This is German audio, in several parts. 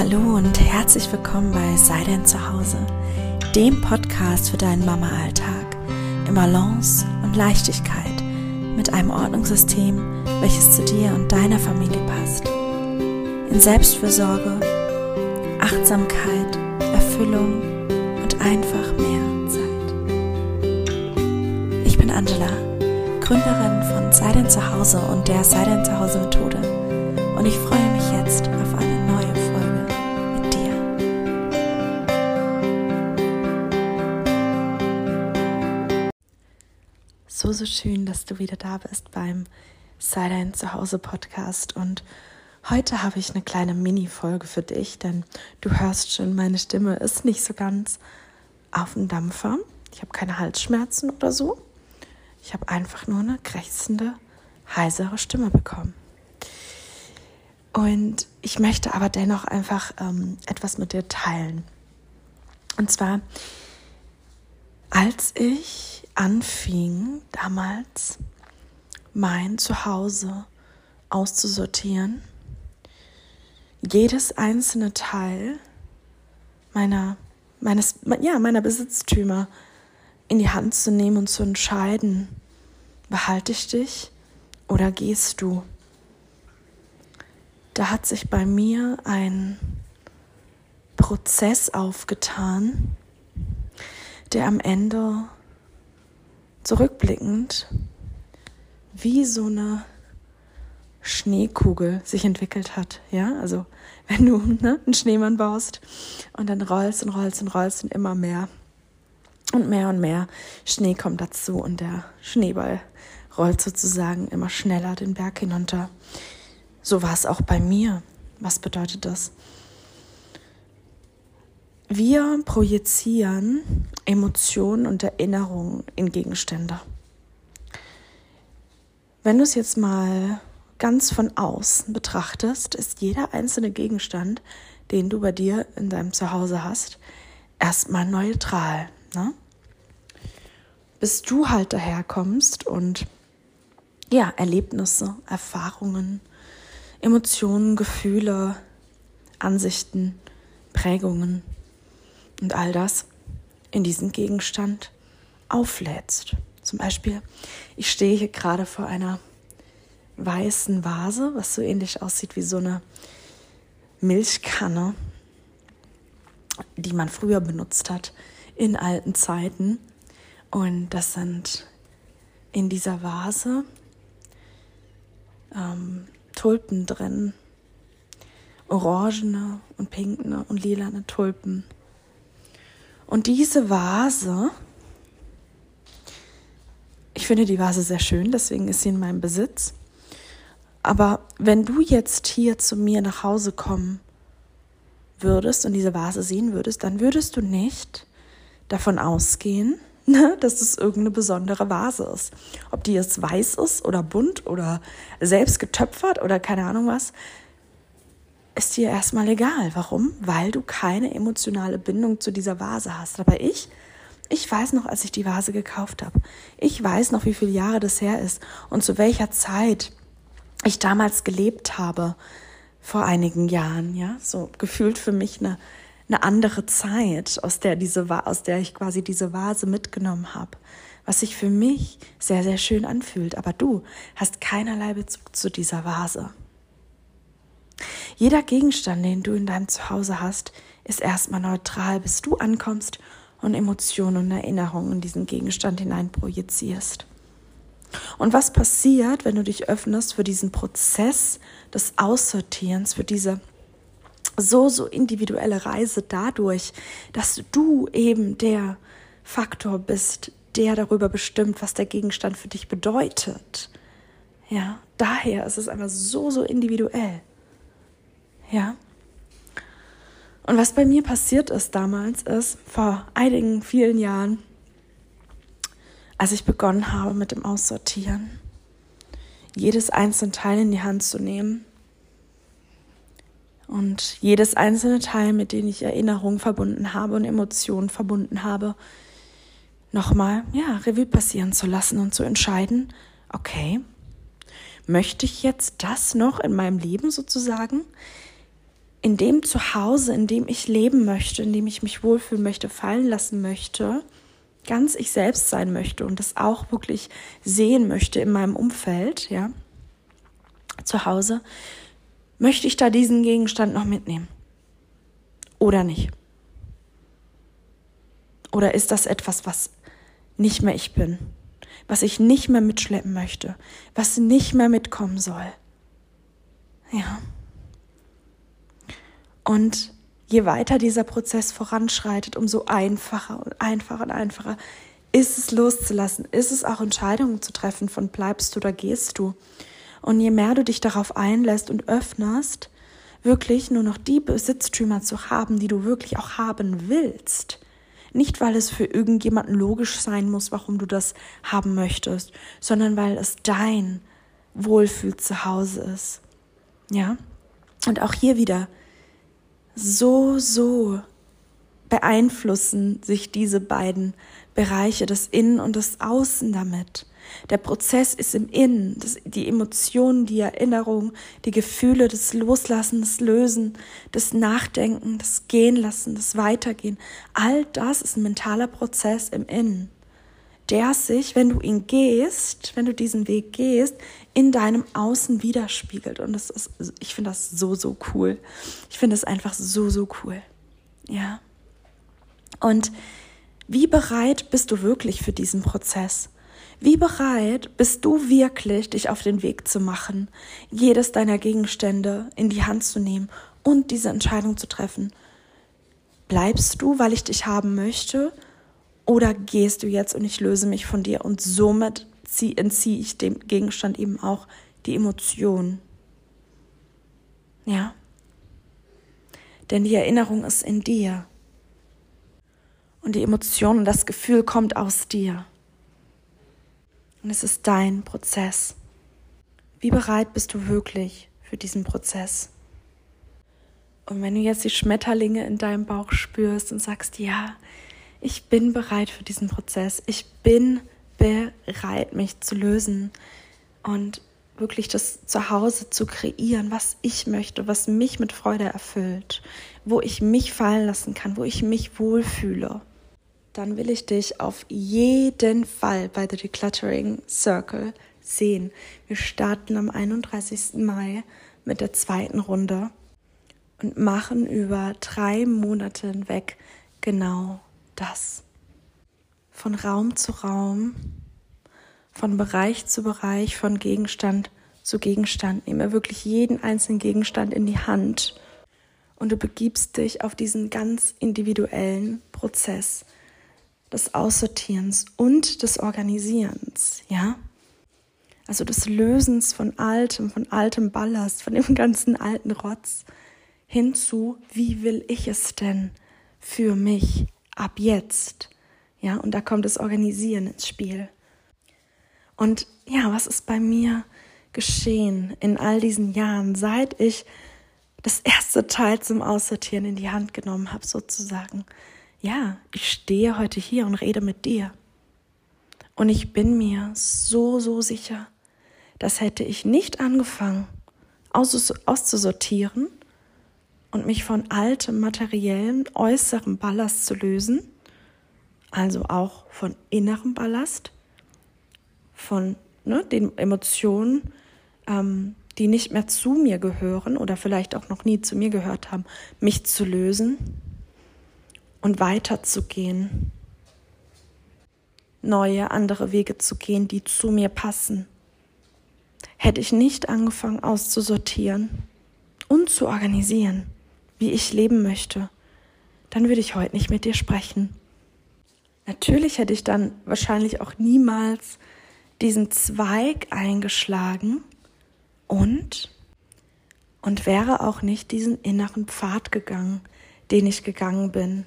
Hallo und herzlich willkommen bei Sei denn zu Hause, dem Podcast für deinen Mama-Alltag in Balance und Leichtigkeit mit einem Ordnungssystem, welches zu dir und deiner Familie passt. In Selbstfürsorge, Achtsamkeit, Erfüllung und einfach mehr Zeit. Ich bin Angela, Gründerin von Sei denn zu Hause und der Sei denn zu Hause Methode und ich freue mich jetzt So, schön, dass du wieder da bist beim Sei dein Zuhause Podcast und heute habe ich eine kleine Mini-Folge für dich, denn du hörst schon, meine Stimme ist nicht so ganz auf dem Dampfer. Ich habe keine Halsschmerzen oder so. Ich habe einfach nur eine krächzende, heisere Stimme bekommen. Und ich möchte aber dennoch einfach ähm, etwas mit dir teilen. Und zwar, als ich anfing, damals mein Zuhause auszusortieren, jedes einzelne Teil meiner, meines, ja, meiner Besitztümer in die Hand zu nehmen und zu entscheiden, behalte ich dich oder gehst du? da hat sich bei mir ein Prozess aufgetan, der am Ende zurückblickend wie so eine Schneekugel sich entwickelt hat. Ja, also wenn du ne, einen Schneemann baust und dann rollst und rollst und rollst und immer mehr und mehr und mehr Schnee kommt dazu und der Schneeball rollt sozusagen immer schneller den Berg hinunter. So war es auch bei mir. Was bedeutet das? Wir projizieren Emotionen und Erinnerungen in Gegenstände. Wenn du es jetzt mal ganz von außen betrachtest, ist jeder einzelne Gegenstand, den du bei dir in deinem Zuhause hast, erstmal neutral. Ne? Bis du halt daherkommst und ja, Erlebnisse, Erfahrungen, Emotionen, Gefühle, Ansichten, Prägungen und all das in diesen Gegenstand auflädst. Zum Beispiel, ich stehe hier gerade vor einer weißen Vase, was so ähnlich aussieht wie so eine Milchkanne, die man früher benutzt hat in alten Zeiten. Und das sind in dieser Vase ähm, Tulpen drin. Orangene und pinkene und lilane Tulpen. Und diese Vase, ich finde die Vase sehr schön, deswegen ist sie in meinem Besitz. Aber wenn du jetzt hier zu mir nach Hause kommen würdest und diese Vase sehen würdest, dann würdest du nicht davon ausgehen, ne, dass es irgendeine besondere Vase ist. Ob die jetzt weiß ist oder bunt oder selbst getöpfert oder keine Ahnung was, ist dir erstmal egal. Warum? Weil du keine emotionale Bindung zu dieser Vase hast. Aber ich, ich weiß noch, als ich die Vase gekauft habe. Ich weiß noch, wie viele Jahre das her ist und zu welcher Zeit ich damals gelebt habe vor einigen Jahren, ja, so gefühlt für mich eine eine andere Zeit, aus der, diese, aus der ich quasi diese Vase mitgenommen habe, was sich für mich sehr, sehr schön anfühlt. Aber du hast keinerlei Bezug zu dieser Vase. Jeder Gegenstand, den du in deinem Zuhause hast, ist erstmal neutral, bis du ankommst und Emotionen und Erinnerungen in diesen Gegenstand hinein projizierst. Und was passiert, wenn du dich öffnest für diesen Prozess des Aussortierens, für diese so, so individuelle Reise dadurch, dass du eben der Faktor bist, der darüber bestimmt, was der Gegenstand für dich bedeutet. Ja, daher ist es einfach so, so individuell. Ja. Und was bei mir passiert ist damals, ist vor einigen vielen Jahren, als ich begonnen habe mit dem Aussortieren, jedes einzelne Teil in die Hand zu nehmen und jedes einzelne Teil, mit dem ich Erinnerungen verbunden habe und Emotionen verbunden habe, nochmal, ja, Revue passieren zu lassen und zu entscheiden, okay, möchte ich jetzt das noch in meinem Leben sozusagen? In dem Zuhause, in dem ich leben möchte, in dem ich mich wohlfühlen möchte, fallen lassen möchte, ganz ich selbst sein möchte und das auch wirklich sehen möchte in meinem Umfeld, ja, zu Hause, möchte ich da diesen Gegenstand noch mitnehmen? Oder nicht? Oder ist das etwas, was nicht mehr ich bin? Was ich nicht mehr mitschleppen möchte? Was nicht mehr mitkommen soll? Ja. Und je weiter dieser Prozess voranschreitet, umso einfacher und einfacher und einfacher ist es loszulassen, ist es auch Entscheidungen zu treffen von bleibst du oder gehst du. Und je mehr du dich darauf einlässt und öffnest, wirklich nur noch die Besitztümer zu haben, die du wirklich auch haben willst. Nicht, weil es für irgendjemanden logisch sein muss, warum du das haben möchtest, sondern weil es dein Wohlfühl zu Hause ist. Ja? Und auch hier wieder, so, so beeinflussen sich diese beiden Bereiche, das Innen und das Außen damit. Der Prozess ist im Innen, das, die Emotionen, die Erinnerung, die Gefühle, das Loslassen, das Lösen, das Nachdenken, das Gehen lassen, das Weitergehen. All das ist ein mentaler Prozess im Innen, der sich, wenn du ihn gehst, wenn du diesen Weg gehst, in deinem Außen widerspiegelt. Und das ist, ich finde das so, so cool. Ich finde es einfach so, so cool. Ja. Und wie bereit bist du wirklich für diesen Prozess? Wie bereit bist du wirklich, dich auf den Weg zu machen, jedes deiner Gegenstände in die Hand zu nehmen und diese Entscheidung zu treffen? Bleibst du, weil ich dich haben möchte? Oder gehst du jetzt und ich löse mich von dir und somit entziehe ich dem Gegenstand eben auch die Emotion. Ja? Denn die Erinnerung ist in dir. Und die Emotion und das Gefühl kommt aus dir. Und es ist dein Prozess. Wie bereit bist du wirklich für diesen Prozess? Und wenn du jetzt die Schmetterlinge in deinem Bauch spürst und sagst, ja, ich bin bereit für diesen Prozess, ich bin bereit, mich zu lösen und wirklich das Zuhause zu kreieren, was ich möchte, was mich mit Freude erfüllt, wo ich mich fallen lassen kann, wo ich mich wohlfühle, dann will ich dich auf jeden Fall bei The Decluttering Circle sehen. Wir starten am 31. Mai mit der zweiten Runde und machen über drei Monate hinweg genau das von Raum zu Raum, von Bereich zu Bereich, von Gegenstand zu Gegenstand. Nehme wirklich jeden einzelnen Gegenstand in die Hand und du begibst dich auf diesen ganz individuellen Prozess des Aussortierens und des Organisierens, ja? Also des Lösens von altem, von altem Ballast, von dem ganzen alten Rotz hinzu, wie will ich es denn für mich ab jetzt? Ja, und da kommt das Organisieren ins Spiel. Und ja, was ist bei mir geschehen in all diesen Jahren, seit ich das erste Teil zum Aussortieren in die Hand genommen habe, sozusagen? Ja, ich stehe heute hier und rede mit dir. Und ich bin mir so, so sicher, dass hätte ich nicht angefangen, auszusortieren und mich von altem materiellen äußeren Ballast zu lösen, also auch von innerem Ballast, von ne, den Emotionen, ähm, die nicht mehr zu mir gehören oder vielleicht auch noch nie zu mir gehört haben, mich zu lösen und weiterzugehen, neue, andere Wege zu gehen, die zu mir passen. Hätte ich nicht angefangen auszusortieren und zu organisieren, wie ich leben möchte, dann würde ich heute nicht mit dir sprechen. Natürlich hätte ich dann wahrscheinlich auch niemals diesen Zweig eingeschlagen und und wäre auch nicht diesen inneren Pfad gegangen, den ich gegangen bin.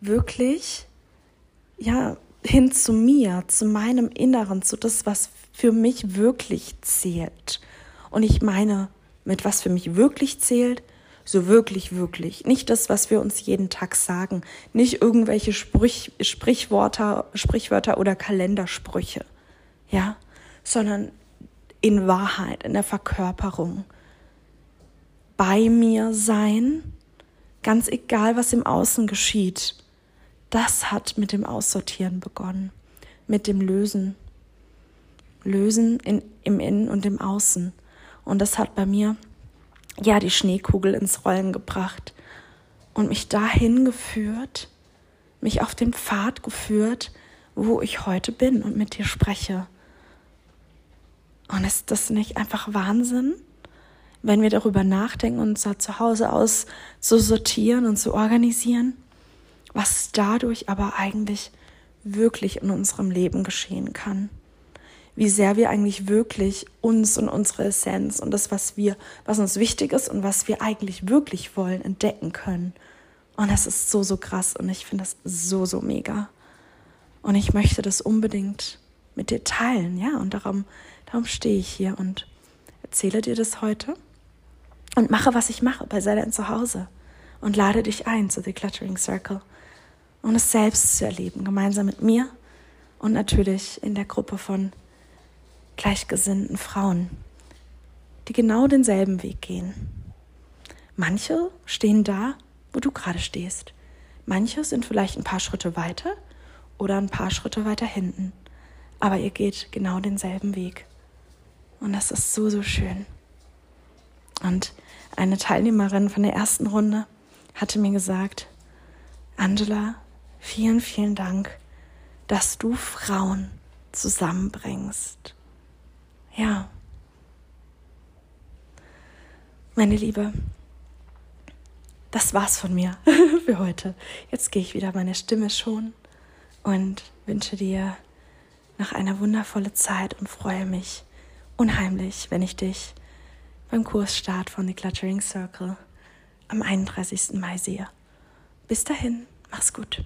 Wirklich, ja, hin zu mir, zu meinem Inneren, zu das, was für mich wirklich zählt. Und ich meine, mit was für mich wirklich zählt, so wirklich, wirklich. Nicht das, was wir uns jeden Tag sagen. Nicht irgendwelche Sprich, Sprichwörter, Sprichwörter oder Kalendersprüche. Ja, sondern in Wahrheit, in der Verkörperung. bei mir sein, ganz egal, was im Außen geschieht. Das hat mit dem Aussortieren begonnen, mit dem Lösen. Lösen in, im Innen und im Außen. Und das hat bei mir ja die Schneekugel ins Rollen gebracht und mich dahin geführt, mich auf den Pfad geführt, wo ich heute bin und mit dir spreche. Und ist das nicht einfach Wahnsinn, wenn wir darüber nachdenken, unser Zuhause aus zu sortieren und zu organisieren, was dadurch aber eigentlich wirklich in unserem Leben geschehen kann? Wie sehr wir eigentlich wirklich uns und unsere Essenz und das, was wir, was uns wichtig ist und was wir eigentlich wirklich wollen, entdecken können. Und das ist so, so krass und ich finde das so, so mega. Und ich möchte das unbedingt mit dir teilen, ja, und darum, darum stehe ich hier und erzähle dir das heute und mache, was ich mache bei dein Zuhause und lade dich ein zu The Cluttering Circle und es selbst zu erleben, gemeinsam mit mir und natürlich in der Gruppe von gleichgesinnten Frauen, die genau denselben Weg gehen. Manche stehen da, wo du gerade stehst. Manche sind vielleicht ein paar Schritte weiter oder ein paar Schritte weiter hinten. Aber ihr geht genau denselben Weg. Und das ist so, so schön. Und eine Teilnehmerin von der ersten Runde hatte mir gesagt, Angela, vielen, vielen Dank, dass du Frauen zusammenbringst. Ja. Meine Liebe, das war's von mir für heute. Jetzt gehe ich wieder meine Stimme schon und wünsche dir noch eine wundervolle Zeit und freue mich unheimlich, wenn ich dich beim Kursstart von The Cluttering Circle am 31. Mai sehe. Bis dahin, mach's gut.